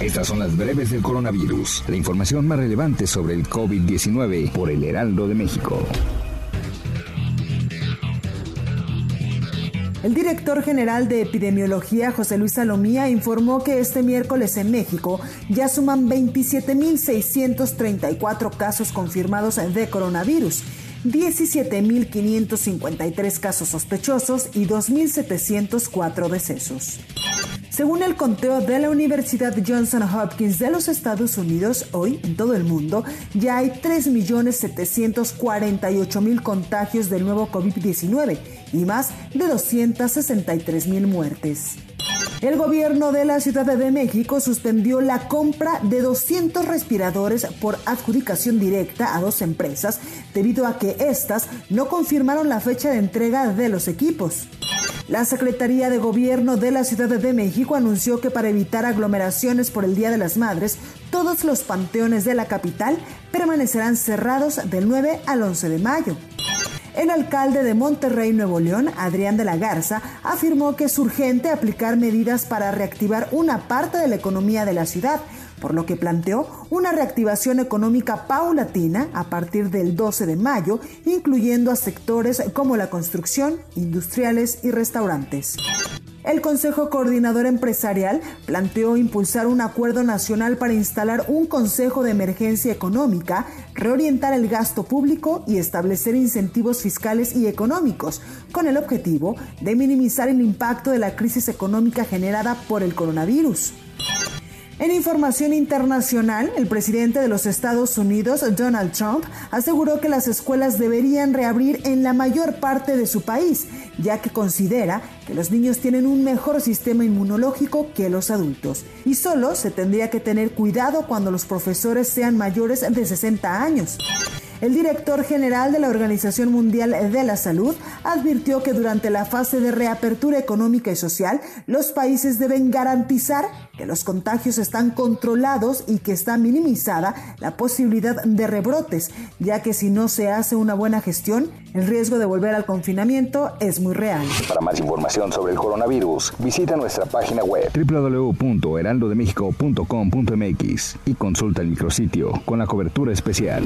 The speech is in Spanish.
Estas son las breves del coronavirus, la información más relevante sobre el COVID-19 por el Heraldo de México. El director general de epidemiología, José Luis Salomía, informó que este miércoles en México ya suman 27.634 casos confirmados de coronavirus. 17.553 casos sospechosos y 2.704 decesos. Según el conteo de la Universidad Johnson Hopkins de los Estados Unidos, hoy en todo el mundo ya hay 3.748.000 contagios del nuevo COVID-19 y más de 263.000 muertes. El gobierno de la Ciudad de México suspendió la compra de 200 respiradores por adjudicación directa a dos empresas debido a que éstas no confirmaron la fecha de entrega de los equipos. La Secretaría de Gobierno de la Ciudad de México anunció que para evitar aglomeraciones por el Día de las Madres, todos los panteones de la capital permanecerán cerrados del 9 al 11 de mayo. El alcalde de Monterrey, Nuevo León, Adrián de la Garza, afirmó que es urgente aplicar medidas para reactivar una parte de la economía de la ciudad, por lo que planteó una reactivación económica paulatina a partir del 12 de mayo, incluyendo a sectores como la construcción, industriales y restaurantes. El Consejo Coordinador Empresarial planteó impulsar un acuerdo nacional para instalar un Consejo de Emergencia Económica, reorientar el gasto público y establecer incentivos fiscales y económicos, con el objetivo de minimizar el impacto de la crisis económica generada por el coronavirus. En información internacional, el presidente de los Estados Unidos, Donald Trump, aseguró que las escuelas deberían reabrir en la mayor parte de su país, ya que considera que los niños tienen un mejor sistema inmunológico que los adultos. Y solo se tendría que tener cuidado cuando los profesores sean mayores de 60 años. El director general de la Organización Mundial de la Salud advirtió que durante la fase de reapertura económica y social, los países deben garantizar que los contagios están controlados y que está minimizada la posibilidad de rebrotes, ya que si no se hace una buena gestión, el riesgo de volver al confinamiento es muy real. Para más información sobre el coronavirus, visita nuestra página web www.heraldodemexico.com.mx y consulta el micrositio con la cobertura especial.